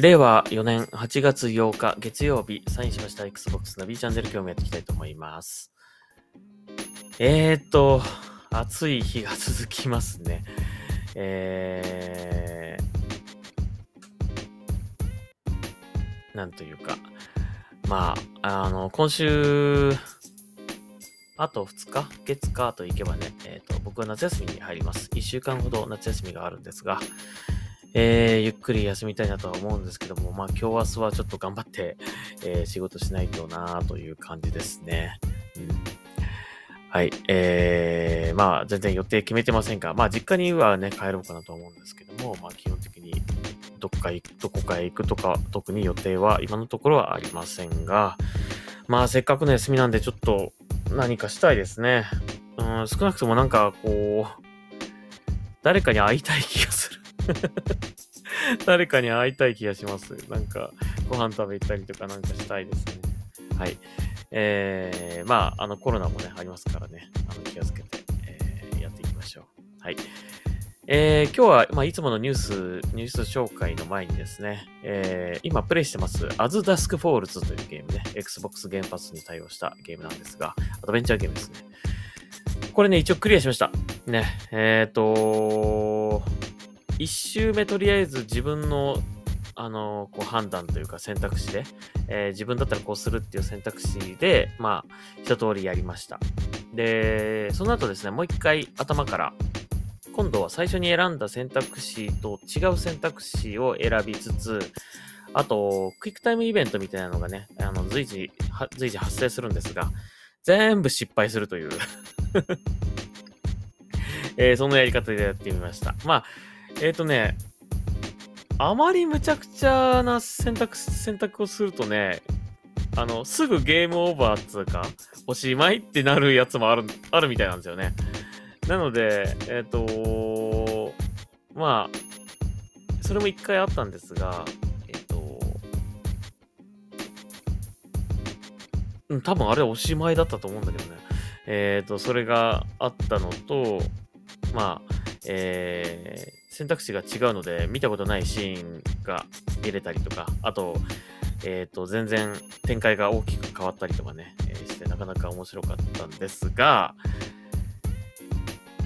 令和4年8月8日月曜日、サインしました Xbox の B チャンネル今日もやっていきたいと思います。えーっと、暑い日が続きますね。えー、なんというか、まあ、あの、今週、あと2日月火と行けばね、えーっと、僕は夏休みに入ります。1週間ほど夏休みがあるんですが、えー、ゆっくり休みたいなとは思うんですけども、まあ今日明日はちょっと頑張って、えー仕事しないとなという感じですね。うん、はい。えー、まあ全然予定決めてませんが、まあ実家にはね、帰ろうかなと思うんですけども、まあ基本的にどっか行く、どこかへ行くとか、特に予定は今のところはありませんが、まあせっかくの休みなんでちょっと何かしたいですね。うん、少なくともなんかこう、誰かに会いたい気がする。誰かに会いたい気がします。なんか、ご飯食べ行ったりとかなんかしたいですね。はい。えー、まあ、あの、コロナもね、ありますからね、あの、気をつけて、えーやっていきましょう。はい。えー、今日は、まあ、いつものニュース、ニュース紹介の前にですね、えー、今プレイしてます、As Dusk Falls というゲームね、Xbox 原発に対応したゲームなんですが、アドベンチャーゲームですね。これね、一応クリアしました。ね、えっ、ー、と一周目とりあえず自分の、あの、こう判断というか選択肢で、えー自分だったらこうするっていう選択肢で、まあ、一通りやりました。で、その後ですね、もう一回頭から、今度は最初に選んだ選択肢と違う選択肢を選びつつ、あと、クイックタイムイベントみたいなのがね、あの随時、随時発生するんですが、全部失敗するという、えーそのやり方でやってみました。まあ、えっ、とね、あまりむちゃくちゃな選択、選択をするとね、あの、すぐゲームオーバーっつうか、おしまいってなるやつもある、あるみたいなんですよね。なので、えっ、とまあ、それも一回あったんですが、えっ、と、うん、多分あれおしまいだったと思うんだけどね。えっ、と、それがあったのと、まあ、えー選択肢が違うので、見たことないシーンが見れたりとか、あと、えっ、と、全然展開が大きく変わったりとかね、えーして、なかなか面白かったんですが、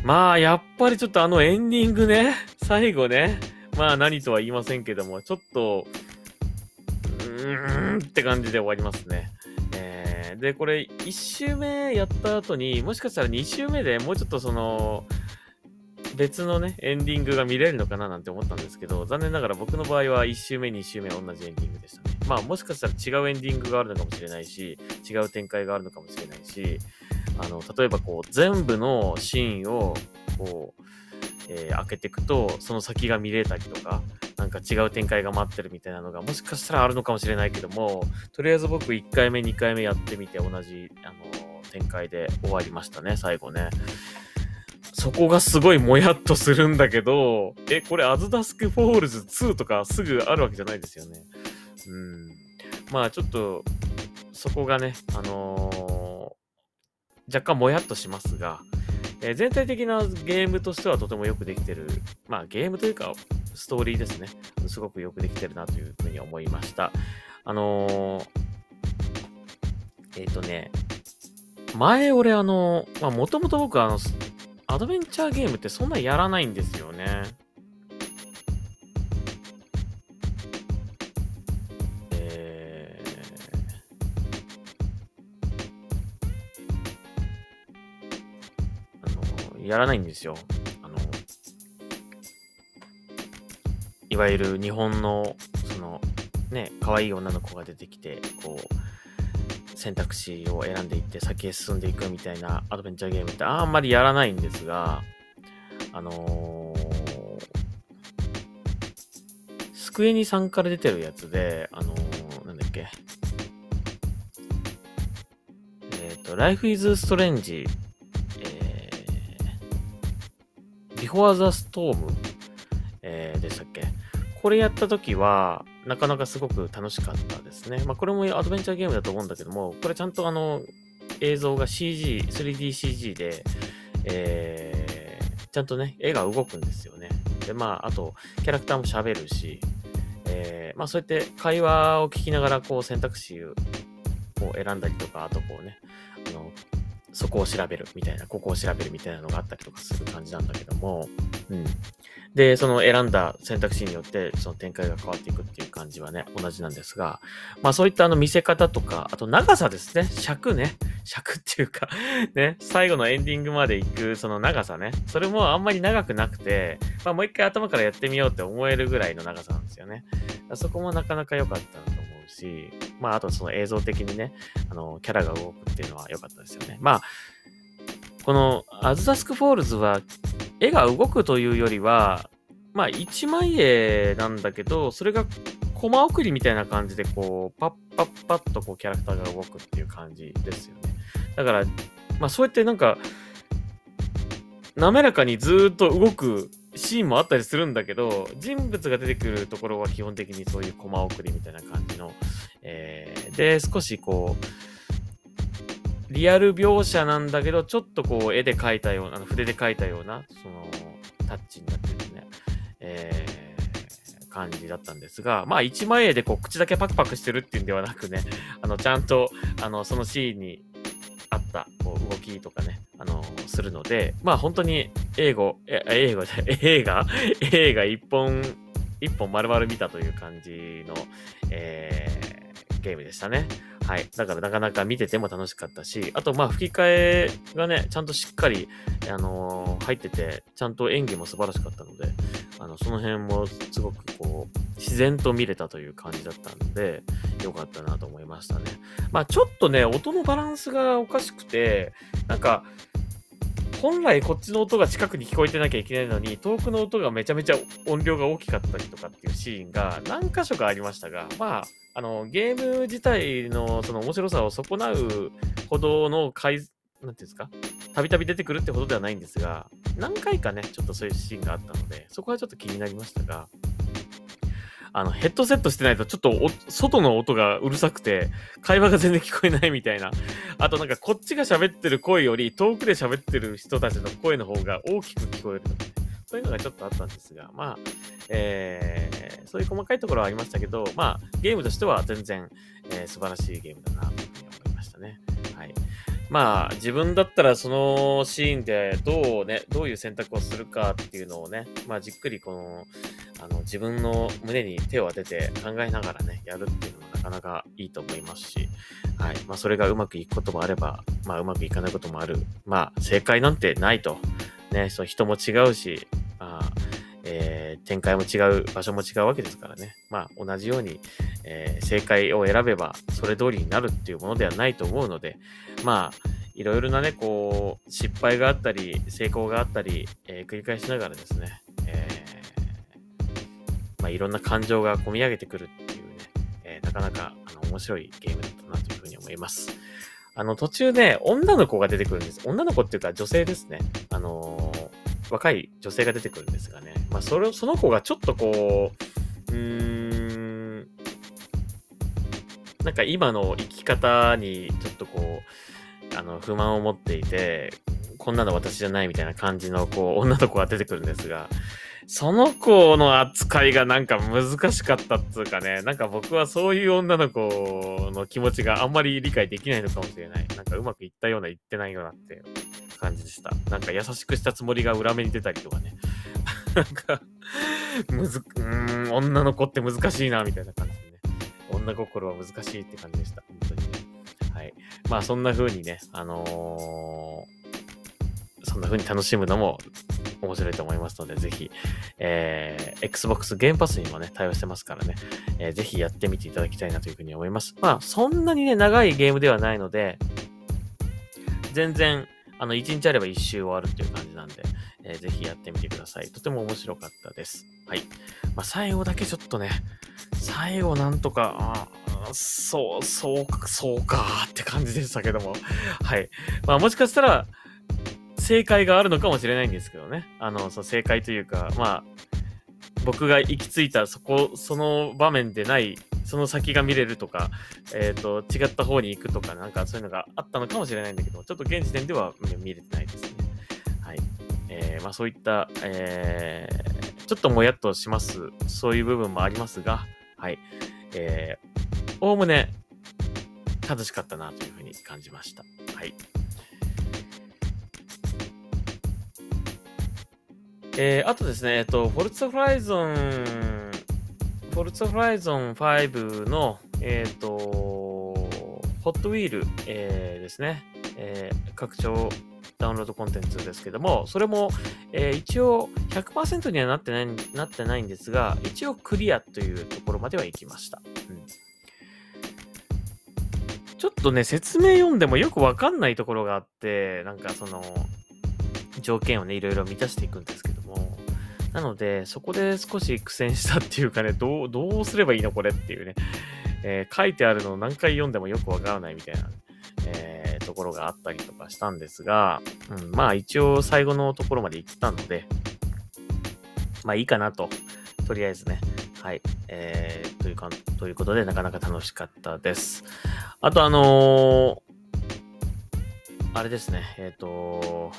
まあ、やっぱりちょっとあのエンディングね、最後ね、まあ何とは言いませんけども、ちょっと、うーんって感じで終わりますね。えーで、これ、1周目やった後に、もしかしたら2周目でもうちょっとその、別のね、エンディングが見れるのかななんて思ったんですけど、残念ながら僕の場合は1周目、2周目同じエンディングでしたね。まあもしかしたら違うエンディングがあるのかもしれないし、違う展開があるのかもしれないし、あの、例えばこう、全部のシーンを、こう、えー開けていくと、その先が見れたりとか、なんか違う展開が待ってるみたいなのが、もしかしたらあるのかもしれないけども、とりあえず僕1回目、2回目やってみて同じ、あの、展開で終わりましたね、最後ね。そこがすごいもやっとするんだけど、え、これ As Dusk Falls 2とかすぐあるわけじゃないですよね。うん。まあちょっと、そこがね、あのー若干もやっとしますが、えー全体的なゲームとしてはとてもよくできてる。まあゲームというか、ストーリーですね。すごくよくできてるなというふうに思いました。あのーえっ、とね、前俺あの、まあもともと僕あの、アドベンチャーゲームってそんなやらないんですよね。えーあの、やらないんですよ。あの、いわゆる日本の、その、ね、可愛い女の子が出てきて、こう、選択肢を選んでいって先へ進んでいくみたいなアドベンチャーゲームってあんまりやらないんですが、あのースクエニさんから出てるやつで、あのーなんだっけ。えっ、と、Life is Strange、えー、Before the Storm、えーでしたっけこれやったときは、なかなかすごく楽しかったですね。まあ、これもアドベンチャーゲームだと思うんだけども、これちゃんとあの、映像が CG、3DCG で、えー、ちゃんとね、絵が動くんですよね。で、まあ、あと、キャラクターも喋るし、えー、まあそうやって会話を聞きながらこう選択肢を選んだりとか、あとこうね、そこを調べるみたいな、ここを調べるみたいなのがあったりとかする感じなんだけども、うん。で、その選んだ選択肢によって、その展開が変わっていくっていう感じはね、同じなんですが、まあそういったあの見せ方とか、あと長さですね、尺ね、尺っていうか ね、最後のエンディングまで行くその長さね、それもあんまり長くなくて、まあもう一回頭からやってみようって思えるぐらいの長さなんですよね。そこもなかなか良かったうし、まああとその映像的にね、あの、キャラが動くっていうのは良かったですよね。まあ、この As Dusk Falls は絵が動くというよりは、まあ一枚絵なんだけど、それがコマ送りみたいな感じでこう、パッパッパッとこうキャラクターが動くっていう感じですよね。だから、まあそうやってなんか、滑らかにずっと動くシーンもあったりするんだけど、人物が出てくるところは基本的にそういうコマ送りみたいな感じの、えー、で、少しこう、リアル描写なんだけど、ちょっとこう絵で描いたような、筆で描いたような、その、タッチになってるね、えー、感じだったんですが、まあ一枚絵でこう口だけパクパクしてるっていうんではなくね、あの、ちゃんと、あの、そのシーンにったこう動きとかね、あのするので、まあ本当に英語、英語で、映画？映画一本、一本丸々見たという感じの、えー、ゲームでしたね。はい。だからなかなか見てても楽しかったし、あとまあ吹き替えがね、ちゃんとしっかり、あのー、入ってて、ちゃんと演技も素晴らしかったので、あの、その辺もすごくこう、自然と見れたという感じだったんで、良かったなと思いましたね。まあちょっとね、音のバランスがおかしくて、なんか、本来こっちの音が近くに聞こえてなきゃいけないのに、遠くの音がめちゃめちゃ音量が大きかったりとかっていうシーンが何箇所かありましたが、まあ、あの、ゲーム自体のその面白さを損なうほどの改、なんていうんですか？たびたび出てくるってほどではないんですが、何回かね、ちょっとそういうシーンがあったので、そこはちょっと気になりましたが、あの、ヘッドセットしてないとちょっと外の音がうるさくて、会話が全然聞こえないみたいな。あとなんかこっちが喋ってる声より遠くで喋ってる人たちの声の方が大きく聞こえるとかね。そういうのがちょっとあったんですが、まあ、えー、そういう細かいところはありましたけど、まあ、ゲームとしては全然、えー、素晴らしいゲームだなというふうに思いましたね。はい。まあ、自分だったらそのシーンでどうね、どういう選択をするかっていうのをね、まあ、じっくりこの、あの、自分の胸に手を当てて考えながらね、やるっていうのもなかなかいいと思いますし、はい。まあ、それがうまくいくこともあれば、まあ、うまくいかないこともある。まあ、正解なんてないと。ね、その人も違うし、まあ、えー、展開も違う、場所も違うわけですからね。まあ、同じように、えー、正解を選べば、それ通りになるっていうものではないと思うので、まあ、いろいろなね、こう、失敗があったり、成功があったり、えー、繰り返しながらですね、えー、まあ、いろんな感情が込み上げてくるっていうね、えー、なかなか、あの、面白いゲームだったなというふうに思います。あの、途中ね、女の子が出てくるんです。女の子っていうか女性ですね。あの若い女性が出てくるんですがね。まあ、それ、その子がちょっとこう、うーん、なんか今の生き方にちょっとこう、あの、不満を持っていて、こんなの私じゃないみたいな感じの、こう、女の子が出てくるんですが、その子の扱いがなんか難しかったっつうかね、なんか僕はそういう女の子の気持ちがあんまり理解できないのかもしれない。なんかうまくいったような、いってないようなって感じでした。なんか優しくしたつもりが裏目に出たりとかね。なんか、むず、うん、女の子って難しいな、みたいな感じでね。女心は難しいって感じでした。本当にね。はい。まあそんな風にね、あのー、そんな風に楽しむのも面白いと思いますので、ぜひ、えー、Xbox ゲームパスにもね、対応してますからね、えー、ぜひやってみていただきたいなというふうに思います。まあ、そんなにね、長いゲームではないので、全然、あの、1日あれば1周終わるっていう感じなんで、えー、ぜひやってみてください。とても面白かったです。はい。まあ、最後だけちょっとね、最後なんとか、そう、そうか、そうかって感じでしたけども。はい。まあ、もしかしたら、正解があるのかもしれないんですけどね。あの、その正解というか、まあ、僕が行き着いたそこ、その場面でない、その先が見れるとか、えっ、ー、と、違った方に行くとか、なんかそういうのがあったのかもしれないんだけど、ちょっと現時点では見れてないですね。はい。えー、まあそういった、えー、ちょっともやっとします。そういう部分もありますが、はい。えー、おおむね楽しかったなというふうに感じました。はい。えー、あとですね、えっと、フォルツァフライゾン、フォルツァフライゾン5の、えっ、と、ホットウィール、えー、ですね、えー、拡張ダウンロードコンテンツですけども、それも、えー、一応100%にはなってないなってないんですが、一応クリアというところまでは行きました。うん、ちょっとね、説明読んでもよくわかんないところがあって、なんかその、条件をね、いろいろ満たしていくんですけど、なので、そこで少し苦戦したっていうかね、どう、どうすればいいのこれっていうね、えー、書いてあるのを何回読んでもよくわからないみたいな、えー、ところがあったりとかしたんですが、うん、まあ一応最後のところまで行ったので、まあいいかなと、とりあえずね、はい、えー、というか、ということでなかなか楽しかったです。あとあのー、あれですね、えっ、ー、と、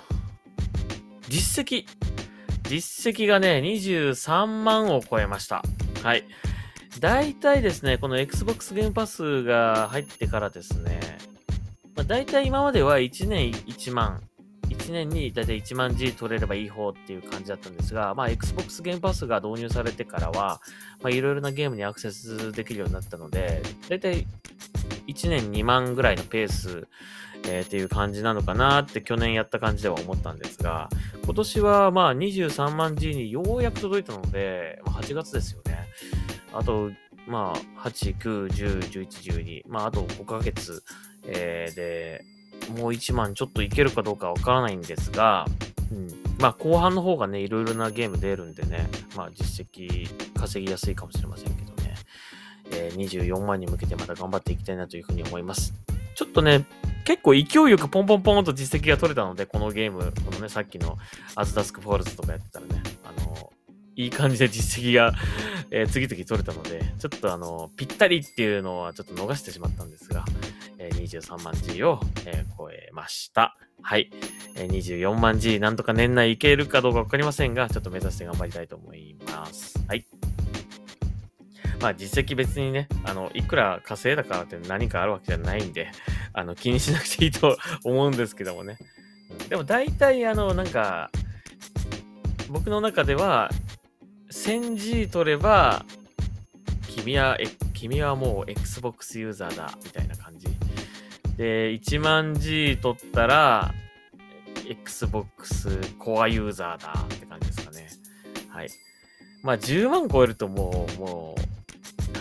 実績。実績がね、23万を超えました。はい。大体ですね、この Xbox ゲームパスが入ってからですね、まあ、大体今までは1年1万、1年に大体1万 G 取れればいい方っていう感じだったんですが、まあ、Xbox ゲームパスが導入されてからは、まあ、いろいろなゲームにアクセスできるようになったので、大体1年2万ぐらいのペース、えー、っていう感じなのかなって去年やった感じでは思ったんですが、今年はまあ23万 G にようやく届いたので、ま、8月ですよね。あと、まあ、8、9、10、11、12、まあ、あと5ヶ月、えー、で、もう1万ちょっといけるかどうかわからないんですが、うん。まあ、後半の方がね、いろいろなゲーム出るんでね、まあ、実績稼ぎやすいかもしれませんけどね、えー、24万に向けてまた頑張っていきたいなというふうに思います。ちょっとね、結構勢いよくポンポンポンと実績が取れたので、このゲーム、このね、さっきの As Dusk Falls とかやってたらね、あの、いい感じで実績がえー、次々取れたので、ちょっとあの、ぴったりっていうのはちょっと逃してしまったんですが、えー、23万 G を、えー、超えました。はい。えー、24万 G なんとか年内いけるかどうかわかりませんが、ちょっと目指して頑張りたいと思います。はい。まあ実績別にね、あの、いくら稼いだからって何かあるわけじゃないんで、あの、気にしなくていいと 思うんですけどもね。でも大体あの、なんか、僕の中では、1000G 取れば、君は、君はもう Xbox ユーザーだ、みたいな感じ。で、1万 G 取ったら、Xbox コアユーザーだって感じですかね。はい。まあ、10万超えるともう、もう、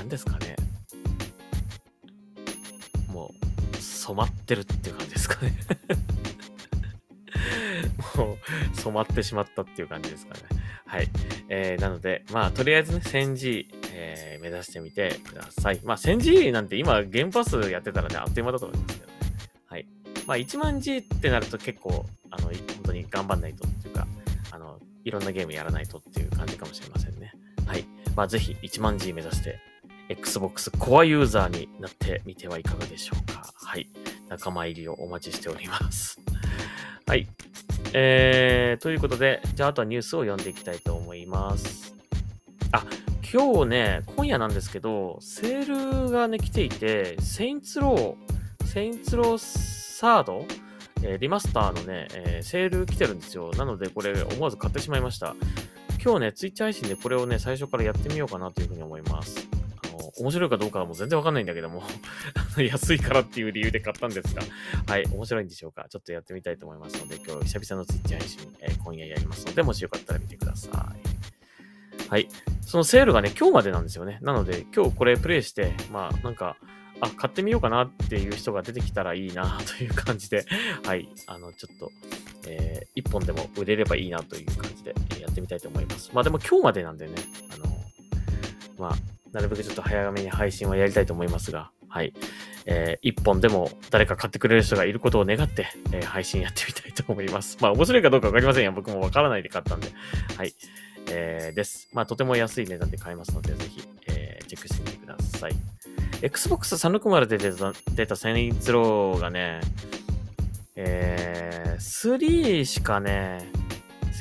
何ですかね。もう、染まってるっていう感じですかね もう、染まってしまったっていう感じですかね。はい。えー、なので、まあ、とりあえずね、1000G、え、目指してみてください。まあ、1000G なんて今、原発やってたらね、あっという間だと思いますけどね。はい。まあ、1万 G ってなると結構、あの、本当に頑張んないとっていうか、あの、いろんなゲームやらないとっていう感じかもしれませんね。はい。まあ、ぜひ1万 G 目指して、Xbox コアユーザーになってみてはいかがでしょうか。はい。仲間入りをお待ちしております。はい。えー、ということで、じゃああとはニュースを読んでいきたいと思います。あ、今日ね、今夜なんですけど、セールがね、来ていて、セインツロー、セインツローサード、えー、リマスターのね、えー、セール来てるんですよ。なので、これ思わず買ってしまいました。今日ね、ツイッチ配信でこれをね、最初からやってみようかなというふうに思います。面白いかどうかはもう全然わかんないんだけども 安いからっていう理由で買ったんですが、はい、面白いんでしょうか？ちょっとやってみたいと思いますので、今日久々のツイッチ配信、えー、今夜やりますので、もしよかったら見てください。はい。そのセールがね、今日までなんですよね。なので、今日これプレイして、まあ、なんか、あ、買ってみようかなっていう人が出てきたらいいなという感じで、はい、あの、ちょっと、えー、一本でも売れればいいなという感じでやってみたいと思います。まあでも今日までなんでね、あの、まあ、なるべくちょっと早めに配信はやりたいと思いますが、はい。えー、一本でも誰か買ってくれる人がいることを願って、えー、配信やってみたいと思います。まあ、面白いかどうかわかりませんよ。僕もわからないで買ったんで。はい。えー、です。まあ、とても安い値段で買えますので、ぜひ、えー、チェックしてみてください。Xbox 360で出た、出たセインツローがね、えー、3しかね、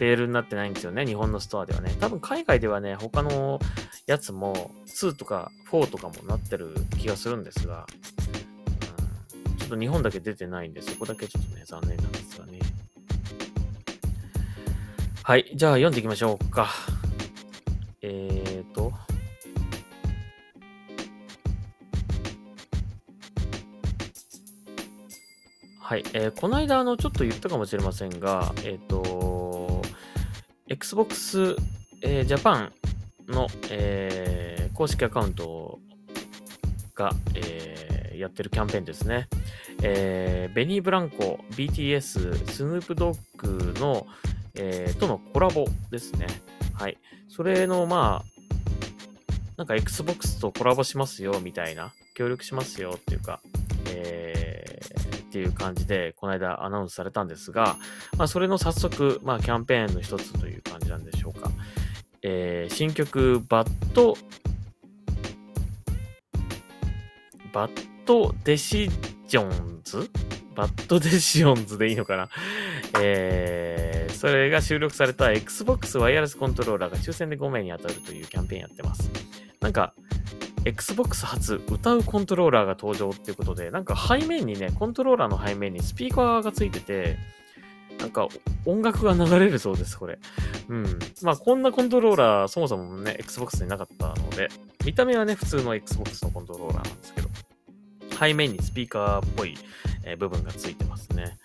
セールになってないんですよね。日本のストアではね。多分海外ではね、他のやつも2とか4とかもなってる気がするんですが、うん、ちょっと日本だけ出てないんで、そこだけちょっとね、残念なんですがね。はい。じゃあ読んでいきましょうか。えーと。はい。えー、この間、あの、ちょっと言ったかもしれませんが、えっ、ー、と、Xbox、えー、Japan の、えー、公式アカウントが、えー、やってるキャンペーンですね。えー、ベニー・ブランコ、BTS、スヌープドッグの、えー、とのコラボですね。はい。それの、まあ、なんか Xbox とコラボしますよ、みたいな、協力しますよっていうか、えー、っていう感じで、この間アナウンスされたんですが、まあ、それの早速、まあ、キャンペーンの一つという感じなんでしょうか。えー、新曲、 Bad、Bad Decisions？Bad Decisions でいいのかな？えー、それが収録された Xbox ワイヤレスコントローラーが抽選で5名に当たるというキャンペーンやってます。なんか、Xbox 初歌うコントローラーが登場っていうことで、なんか背面にね、コントローラーの背面にスピーカーがついてて、なんか音楽が流れるそうです、これ。うん。まあこんなコントローラーそもそもね、Xbox になかったので、見た目はね、普通の Xbox のコントローラーなんですけど、背面にスピーカーっぽい、えー、部分がついてますね。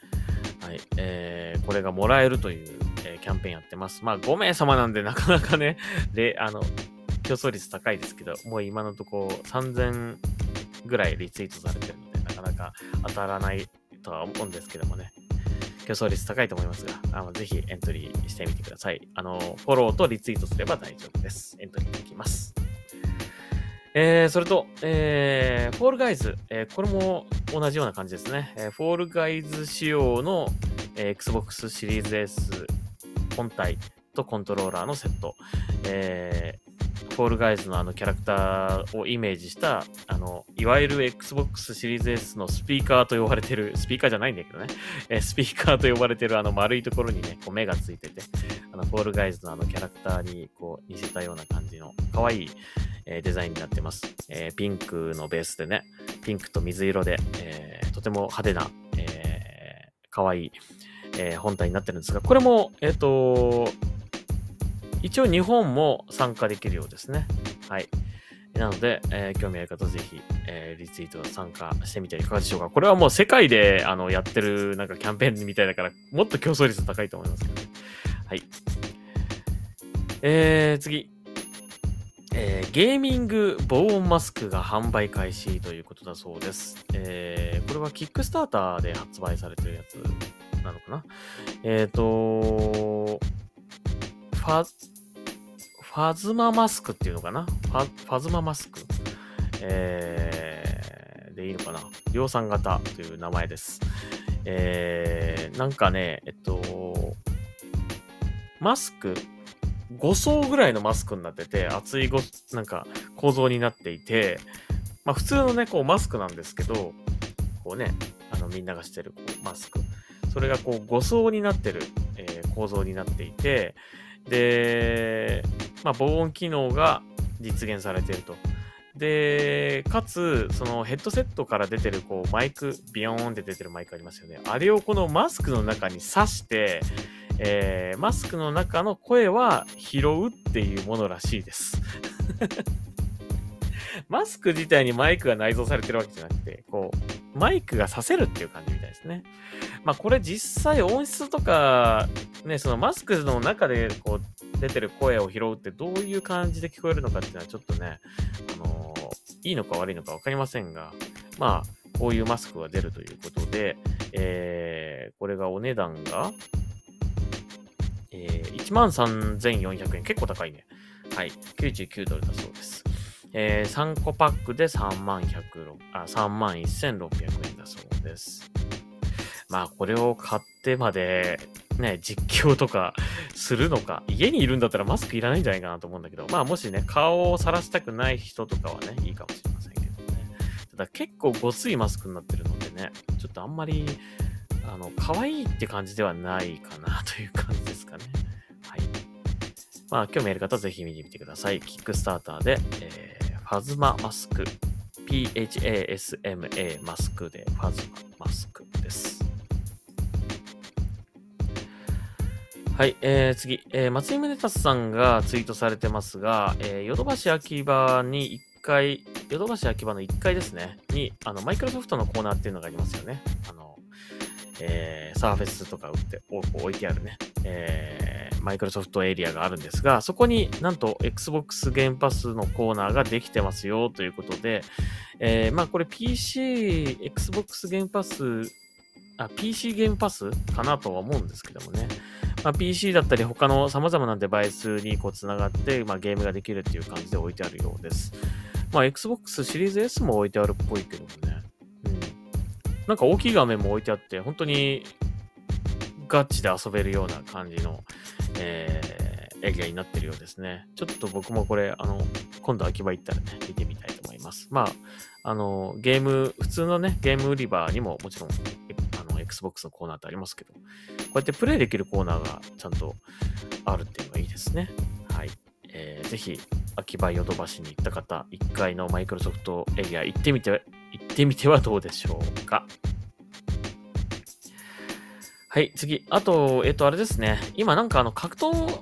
はい。えー、これがもらえるという、えー、キャンペーンやってます。まあ5名様なんでなかなかね、で、あの、競争率高いですけど、もう今のとこ3000ぐらいリツイートされてるので、なかなか当たらないとは思うんですけどもね。競争率高いと思いますが、あのぜひエントリーしてみてください。あの、フォローとリツイートすれば大丈夫です。エントリーできます。えー、それと、えー、フォールガイズ、えー、これも同じような感じですね。えー、フォールガイズ仕様の、えー、Xbox シリーズ S 本体とコントローラーのセット。え、フォールガイズのあのキャラクターをイメージした、あの、いわゆる Xbox シリーズ S のスピーカーと呼ばれてる、スピーカーじゃないんだけどね、えスピーカーと呼ばれてるあの丸いところにね、こう目がついてて、あの、フォールガイズのあのキャラクターにこう似せたような感じの可愛い、え、デザインになってます。え、ピンクのベースでね、ピンクと水色で、えー、とても派手な、えー、可愛い、えー、本体になってるんですが、これも、えっ、と、一応日本も参加できるようですね。はい。なので、えー、興味ある方ぜひ、えー、リツイート参加してみてはいかがでしょうか。これはもう世界であのやってるなんかキャンペーンみたいだから、もっと競争率高いと思いますけどね。はい。えー、次。えー、ゲーミング防音マスクが販売開始ということだそうです。えー、これはキックスターターで発売されてるやつなのかなえっ、ー、と、ファ、ファズママスクっていうのかな？ファファズママスクえー、でいいのかな？量産型という名前です。えー、なんかね、えっと、マスク、5層ぐらいのマスクになってて、厚いご、なんか構造になっていて、まあ普通のね、こうマスクなんですけど、こうね、あのみんながしてるこうマスク。それがこう5層になってる、えー、構造になっていて、で、まあ、防音機能が実現されていると。で、かつ、そのヘッドセットから出てるこうマイク、ビヨーンって出てるマイクありますよね。あれをこのマスクの中に挿して、えー、マスクの中の声は拾うっていうものらしいです。マスク自体にマイクが内蔵されてるわけじゃなくて、こう、マイクがさせるっていう感じいですね。まあこれ実際音質とか、ね、そのマスクの中でこう出てる声を拾うってどういう感じで聞こえるのかっていうのはちょっとね、あのー、いいのか悪いのかわかりませんが、まあ、こういうマスクが出るということで、えー、これがお値段が、えー、13,400円。結構高いね。はい。99ドルだそうです。えー、3個パックで3万1 0あ、3万1600円だそうです。まあ、これを買ってまで、ね、実況とかするのか。家にいるんだったらマスクいらないんじゃないかなと思うんだけど、まあ、もしね、顔をさらしたくない人とかはね、いいかもしれませんけどね。ただ、結構ごついマスクになってるのでね、ちょっとあんまり、あの、可愛いって感じではないかなという感じですかね。はいまあ、興味ある方はぜひ見てみてください。キックスターターで、えー、ファズママスク、PHASMA マスクで、ファズママスクはい、えー、次、えー、松井宗達さんがツイートされてますが、えー、ヨドバシ秋葉に1階、ヨドバシ秋葉の1階ですね、に、あの、マイクロソフトのコーナーっていうのがありますよね。あの、えー、サーフェスとか売って、置いてあるね、えー、マイクロソフトエリアがあるんですが、そこになんと Xbox ゲームパスのコーナーができてますよということで、えー、まあこれ PC、Xbox ゲームパス、あ、PC ゲームパスかなとは思うんですけどもね。まあ、PC だったり他の様々なデバイスにこう繋がって、まあ、ゲームができるっていう感じで置いてあるようです。まあ、Xbox シリーズ S も置いてあるっぽいけどもね。うん。なんか大きい画面も置いてあって、本当にガチで遊べるような感じの、えー、エリアになってるようですね。ちょっと僕もこれ、あの、今度秋葉行ったらね、見てみたいと思います。まあ、あの、ゲーム、普通のね、ゲーム売り場にももちろん、Xbox のコーナーってありますけど、こうやってプレイできるコーナーがちゃんとあるっていうのがいいですね。はい。えー、ぜひ、秋葉ヨドバシに行った方、1階のマイクロソフトエリア行ってみて、行ってみてはどうでしょうか。はい、次。あと、えっと、あれですね。今なんかあの、格闘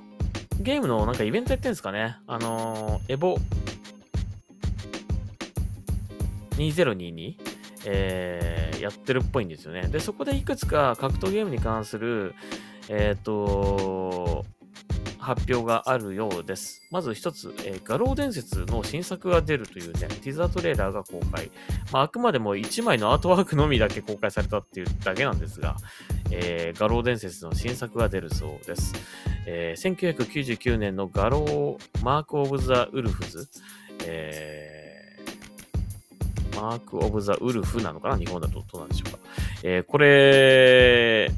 ゲームのなんかイベントやってるんですかね。あのー、エボ2022、えー、やってるっぽいんですよね。で、そこでいくつか格闘ゲームに関する、えっ、ー、と、発表があるようです。まず一つ、えー、画廊伝説の新作が出るというね、ティザートレーラーが公開。まあ、あくまでも1枚のアートワークのみだけ公開されたっていうだけなんですが、えー、画廊伝説の新作が出るそうです。えー、1999年の画廊マーク・オブ・ザ・ウルフズ、えー、マーク・オブ・ザ・ウルフなのかな？日本だとどうなんでしょうか。えー、これ、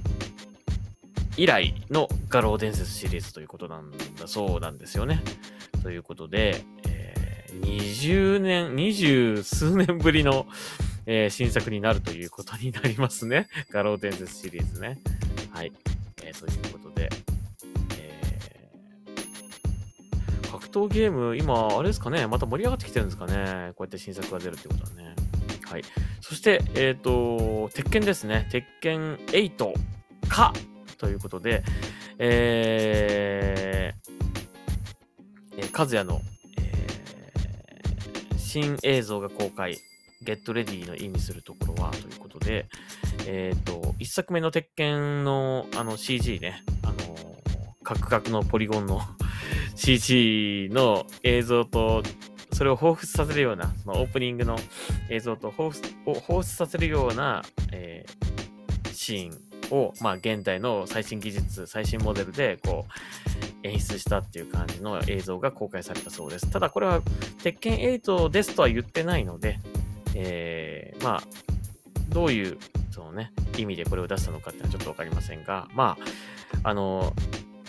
以来の画廊伝説シリーズということなんだそうなんですよね。ということで、えー、20年、20数年ぶりの、えー、新作になるということになりますね。画廊伝説シリーズね。はい。えー、ということで、格闘ゲーム、今、あれですかね、また盛り上がってきてるんですかね。こうやって新作が出るってことはね。はい。そして、えっ、ー、と、鉄拳ですね。鉄拳8かということで、えー、えー、和也の、えー、新映像が公開。ゲットレディの意味するところはということで、えっ、ー、と、一作目の鉄拳のあの CG ね、あのカクカクのポリゴンの CG の映像と、それを彷彿させるような、そのオープニングの映像と彷彿させるような、えー、シーンを、まあ、現代の最新技術、最新モデルで、こう、演出したっていう感じの映像が公開されたそうです。ただこれは、鉄拳8ですとは言ってないので、えー、まあ、どういう、そのね、意味でこれを出したのかっていうのはちょっとわかりませんが、まあ、あの、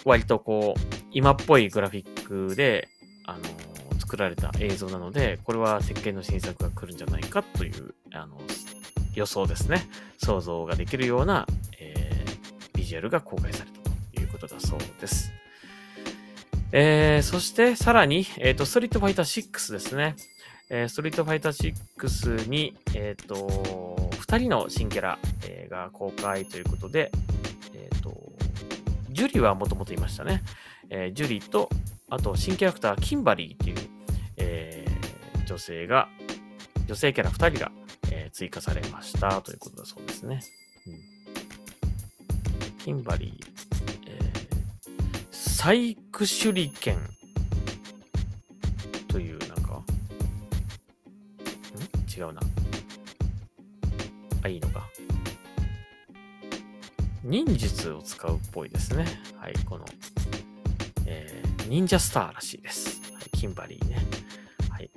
割とこう、今っぽいグラフィックで、あの、作られた映像なので、これは鉄拳の新作が来るんじゃないかという、あの、予想ですね。想像ができるような、えー、ビジュアルが公開されたということだそうです。えー、そしてさらに、えっ、ー、と、ストリートファイター6ですね。えー、ストリートファイター6に、えっ、ー、と、2人の新キャラ、えー、が公開ということで、えっ、と、ジュリはもともといましたね。えジュリと、あと新キャラクター、キンバリーっていう、え女性が、女性キャラ2人が、え追加されましたということだそうですね。うん、キンバリー、えサイク手裏剣というなんか、ん？違うな。あ、いいのか。忍術を使うっぽいですね。はい、この、えー、忍者スターらしいです。はい、キンバリーね。はい。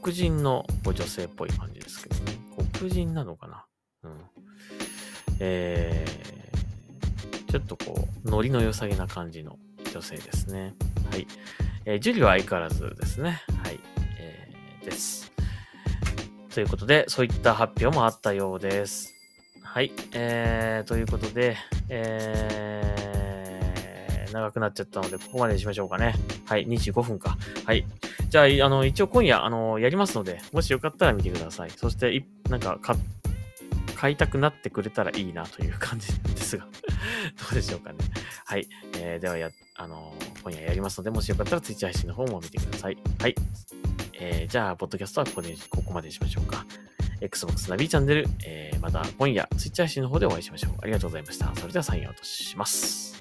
黒人の女性っぽい感じですけどね。黒人なのかな？うん。えー、ちょっとこう、ノリの良さげな感じの女性ですね。はい。えー、ジュリは相変わらずですね。はい。えーです。ということで、そういった発表もあったようです。はい。えー、ということで、えー長くなっちゃったので、ここまでにしましょうかね。はい、25分か。はい。じゃあ、あの、一応今夜、あの、やりますので、もしよかったら見てください。そして、いなんか、か、買いたくなってくれたらいいなという感じですが どうでしょうかね。はい。えー、ではや、あの今夜やりますので、もしよかったら Twitch 配信の方も見てください。はい。えー、じゃあ、ポッドキャストはここで、ここまでにしましょうか。Xbox ナビチャンネル、えー、また今夜、Twitch 配信の方でお会いしましょう。ありがとうございました。それではサインアウトします。